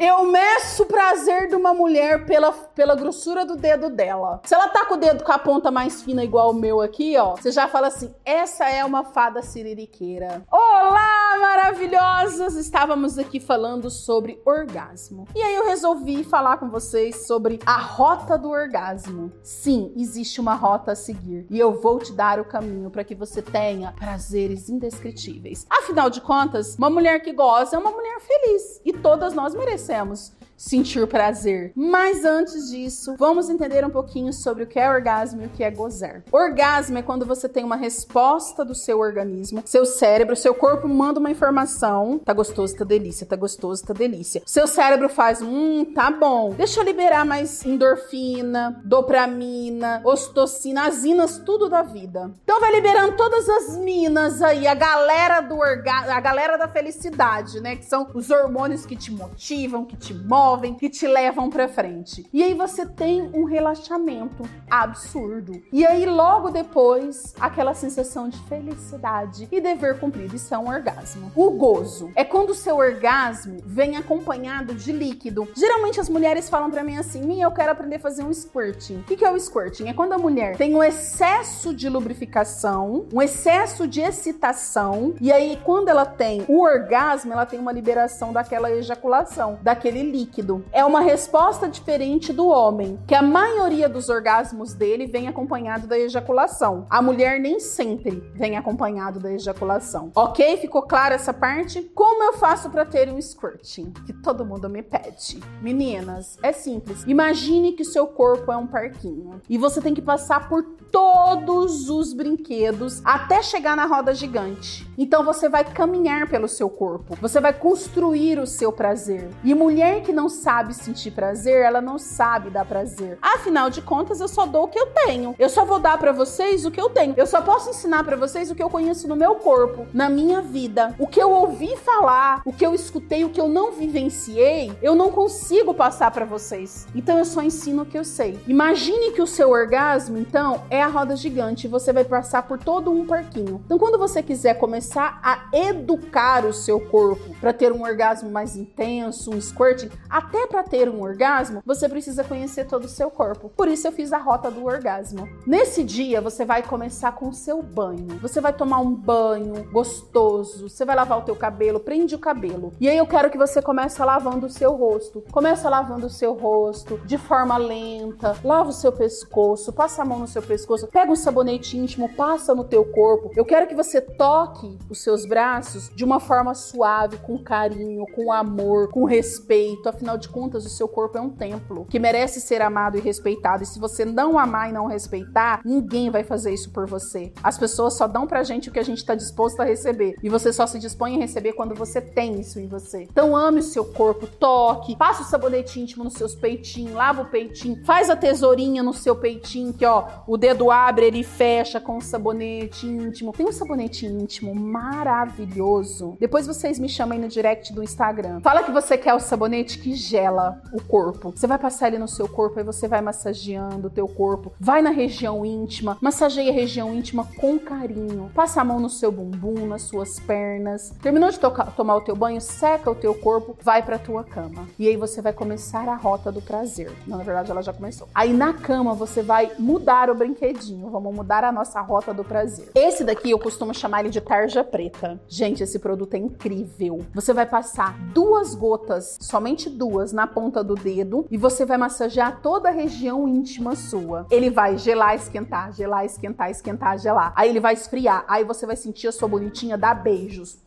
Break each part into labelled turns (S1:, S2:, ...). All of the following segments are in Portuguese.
S1: Eu meço o prazer de uma mulher pela, pela grossura do dedo dela. Se ela tá com o dedo com a ponta mais fina, igual o meu aqui, ó, você já fala assim: essa é uma fada siririqueira. Olá, maravilhosas! Estávamos aqui falando sobre orgasmo. E aí eu resolvi falar com vocês sobre a rota do orgasmo. Sim, existe uma rota a seguir. E eu vou te dar o caminho para que você tenha prazeres indescritíveis. Afinal de contas, uma mulher que goza é uma mulher feliz. E todas nós merecemos sentir prazer. Mas antes disso, vamos entender um pouquinho sobre o que é orgasmo e o que é gozar. Orgasmo é quando você tem uma resposta do seu organismo, seu cérebro, seu corpo manda uma informação, tá gostoso, tá delícia, tá gostoso, tá delícia. Seu cérebro faz, hum, tá bom. Deixa eu liberar mais endorfina, dopamina, ocitocina, as inas, tudo da vida. Então vai liberando todas as minas aí, a galera do orgasmo, a galera da felicidade, né, que são os hormônios que te motivam, que te movem movem, que te levam para frente. E aí você tem um relaxamento absurdo. E aí logo depois, aquela sensação de felicidade e dever cumprido. Isso é um orgasmo. O gozo é quando o seu orgasmo vem acompanhado de líquido. Geralmente as mulheres falam para mim assim: "Minha, eu quero aprender a fazer um squirting". O que é o squirting? É quando a mulher tem um excesso de lubrificação, um excesso de excitação, e aí quando ela tem o orgasmo, ela tem uma liberação daquela ejaculação, daquele líquido líquido. É uma resposta diferente do homem, que a maioria dos orgasmos dele vem acompanhado da ejaculação. A mulher nem sempre vem acompanhado da ejaculação. Ok? Ficou clara essa parte? Como eu faço para ter um squirting? Que todo mundo me pede. Meninas, é simples. Imagine que seu corpo é um parquinho e você tem que passar por todos os brinquedos até chegar na roda gigante. Então você vai caminhar pelo seu corpo, você vai construir o seu prazer. E mulher que não sabe sentir prazer, ela não sabe dar prazer. Afinal de contas, eu só dou o que eu tenho. Eu só vou dar para vocês o que eu tenho. Eu só posso ensinar para vocês o que eu conheço no meu corpo, na minha vida. O que eu ouvi falar, o que eu escutei, o que eu não vivenciei, eu não consigo passar para vocês. Então eu só ensino o que eu sei. Imagine que o seu orgasmo, então, é a roda gigante e você vai passar por todo um parquinho. Então, quando você quiser começar a educar o seu corpo para ter um orgasmo mais intenso, um squirting, até para ter um orgasmo, você precisa conhecer todo o seu corpo. Por isso eu fiz a rota do orgasmo. Nesse dia, você vai começar com o seu banho. Você vai tomar um banho gostoso, você vai lavar o teu cabelo, prende o cabelo. E aí eu quero que você comece lavando o seu rosto. Começa lavando o seu rosto de forma lenta, lava o seu pescoço, passa a mão no seu pescoço pega um sabonete íntimo, passa no teu corpo. Eu quero que você toque os seus braços de uma forma suave, com carinho, com amor, com respeito. Afinal de contas, o seu corpo é um templo que merece ser amado e respeitado. E se você não amar e não respeitar, ninguém vai fazer isso por você. As pessoas só dão pra gente o que a gente está disposto a receber. E você só se dispõe a receber quando você tem isso em você. Então ame o seu corpo, toque, passa o sabonete íntimo nos seus peitinhos, lava o peitinho, faz a tesourinha no seu peitinho, que ó, o dedo abre, ele fecha com um sabonete íntimo. Tem um sabonete íntimo maravilhoso. Depois vocês me chamam aí no direct do Instagram. Fala que você quer o sabonete que gela o corpo. Você vai passar ele no seu corpo e você vai massageando o teu corpo. Vai na região íntima, massageia a região íntima com carinho. Passa a mão no seu bumbum, nas suas pernas. Terminou de tocar, tomar o teu banho, seca o teu corpo, vai pra tua cama. E aí você vai começar a rota do prazer. Não, na verdade, ela já começou. Aí na cama você vai mudar o brinquedo Vamos mudar a nossa rota do prazer. Esse daqui eu costumo chamar ele de tarja preta. Gente, esse produto é incrível. Você vai passar duas gotas, somente duas, na ponta do dedo e você vai massagear toda a região íntima sua. Ele vai gelar, esquentar, gelar, esquentar, esquentar, gelar. Aí ele vai esfriar. Aí você vai sentir a sua bonitinha dar beijos.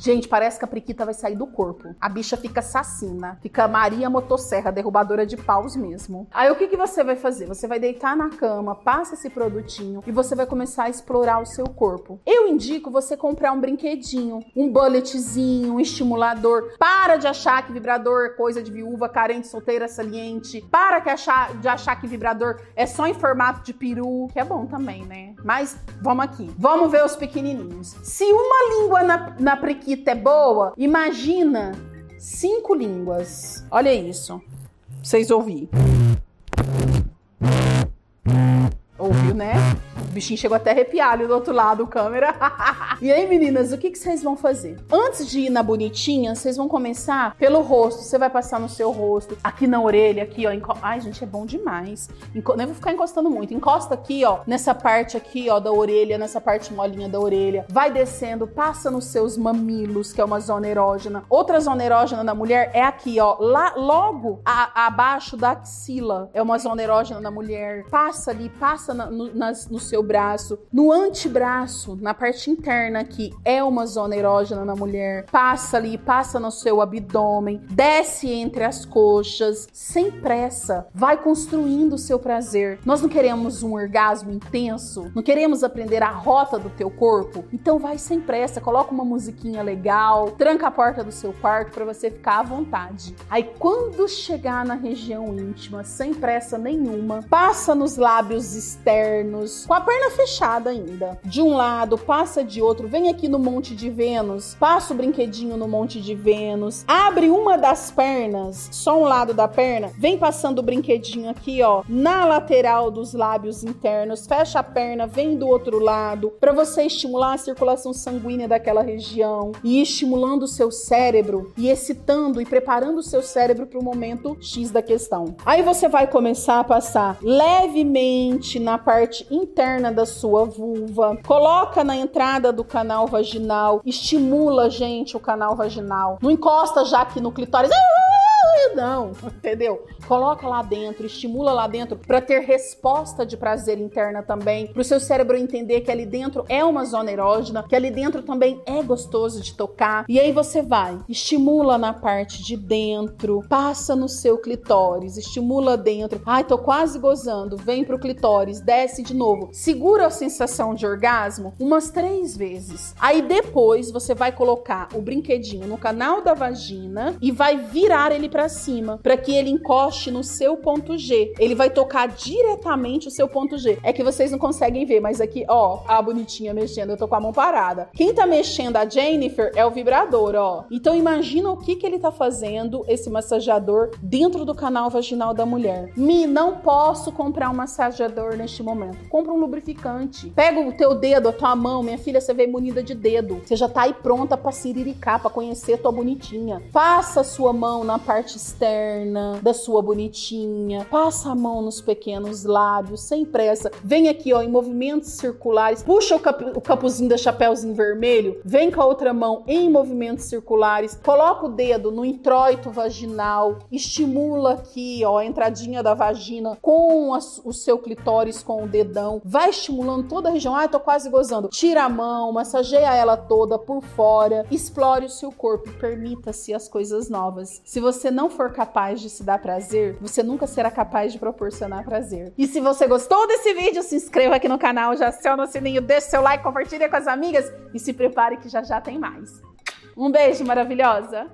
S1: Gente, parece que a priquita vai sair do corpo. A bicha fica assassina. Fica Maria Motosserra, derrubadora de paus mesmo. Aí o que, que você vai fazer? Você vai deitar na cama, passa esse produtinho e você vai começar a explorar o seu corpo. Eu indico você comprar um brinquedinho, um bulletzinho, um estimulador. Para de achar que vibrador é coisa de viúva, carente, solteira, saliente. Para de achar, de achar que vibrador é só em formato de peru, que é bom também, né? Mas vamos aqui. Vamos ver os pequenininhos. Se uma língua na, na priquita é boa, imagina cinco línguas. Olha isso. Vocês ouviram. Ouviu, né? O bichinho chegou até arrepiar ali do outro lado, câmera. e aí, meninas, o que, que vocês vão fazer? Antes de ir na bonitinha, vocês vão começar pelo rosto. Você vai passar no seu rosto, aqui na orelha, aqui, ó. Enco... Ai, gente, é bom demais. Enco... Nem vou ficar encostando muito. Encosta aqui, ó, nessa parte aqui, ó, da orelha, nessa parte molinha da orelha. Vai descendo, passa nos seus mamilos, que é uma zona erógena. Outra zona erógena da mulher é aqui, ó, lá logo a, abaixo da axila. É uma zona erógena da mulher. Passa ali, passa na, no, nas, no seu braço. No antebraço, na parte interna aqui, é uma zona erógena na mulher. Passa ali, passa no seu abdômen, desce entre as coxas, sem pressa. Vai construindo o seu prazer. Nós não queremos um orgasmo intenso, não queremos aprender a rota do teu corpo. Então vai sem pressa, coloca uma musiquinha legal, tranca a porta do seu quarto para você ficar à vontade. Aí quando chegar na região íntima, sem pressa nenhuma, passa nos lábios externos, com a perna fechada ainda. De um lado, passa de outro, vem aqui no Monte de Vênus, passa o brinquedinho no Monte de Vênus, abre uma das pernas, só um lado da perna, vem passando o brinquedinho aqui, ó, na lateral dos lábios internos, fecha a perna, vem do outro lado, para você estimular a circulação sanguínea daquela região e estimulando o seu cérebro e excitando e preparando o seu cérebro para o momento X da questão. Aí você vai começar a passar levemente na parte interna da sua vulva, coloca na entrada do canal vaginal, estimula, gente, o canal vaginal. Não encosta já aqui no clitóris. Não, entendeu? Coloca lá dentro, estimula lá dentro para ter resposta de prazer interna também, para o seu cérebro entender que ali dentro é uma zona erógena, que ali dentro também é gostoso de tocar. E aí você vai, estimula na parte de dentro, passa no seu clitóris, estimula dentro. Ai, tô quase gozando. Vem pro clitóris, desce de novo. Segura a sensação de orgasmo umas três vezes. Aí depois você vai colocar o brinquedinho no canal da vagina e vai virar ele para cima, para que ele encoste no seu ponto G. Ele vai tocar diretamente o seu ponto G. É que vocês não conseguem ver, mas aqui, ó, a bonitinha mexendo, eu tô com a mão parada. Quem tá mexendo a Jennifer é o vibrador, ó. Então imagina o que que ele tá fazendo, esse massageador, dentro do canal vaginal da mulher. Mi, não posso comprar um massageador neste momento. Compra um lubrificante. Pega o teu dedo, a tua mão, minha filha, você veio munida de dedo. Você já tá aí pronta pra siriricar, pra conhecer tua bonitinha. Passa a sua mão na parte externa da sua bonitinha. Passa a mão nos pequenos lábios, sem pressa. Vem aqui, ó, em movimentos circulares. Puxa o, cap o capuzinho da chapéuzinho vermelho. Vem com a outra mão em movimentos circulares. Coloca o dedo no introito vaginal. Estimula aqui, ó, a entradinha da vagina com a, o seu clitóris com o dedão. Vai estimulando toda a região. Ai, tô quase gozando. Tira a mão, massageia ela toda por fora. Explore o seu corpo. Permita-se as coisas novas. Se você não for capaz de se dar prazer, você nunca será capaz de proporcionar prazer. E se você gostou desse vídeo, se inscreva aqui no canal, já aciona o sininho, deixe seu like, compartilha com as amigas e se prepare que já já tem mais. Um beijo maravilhosa!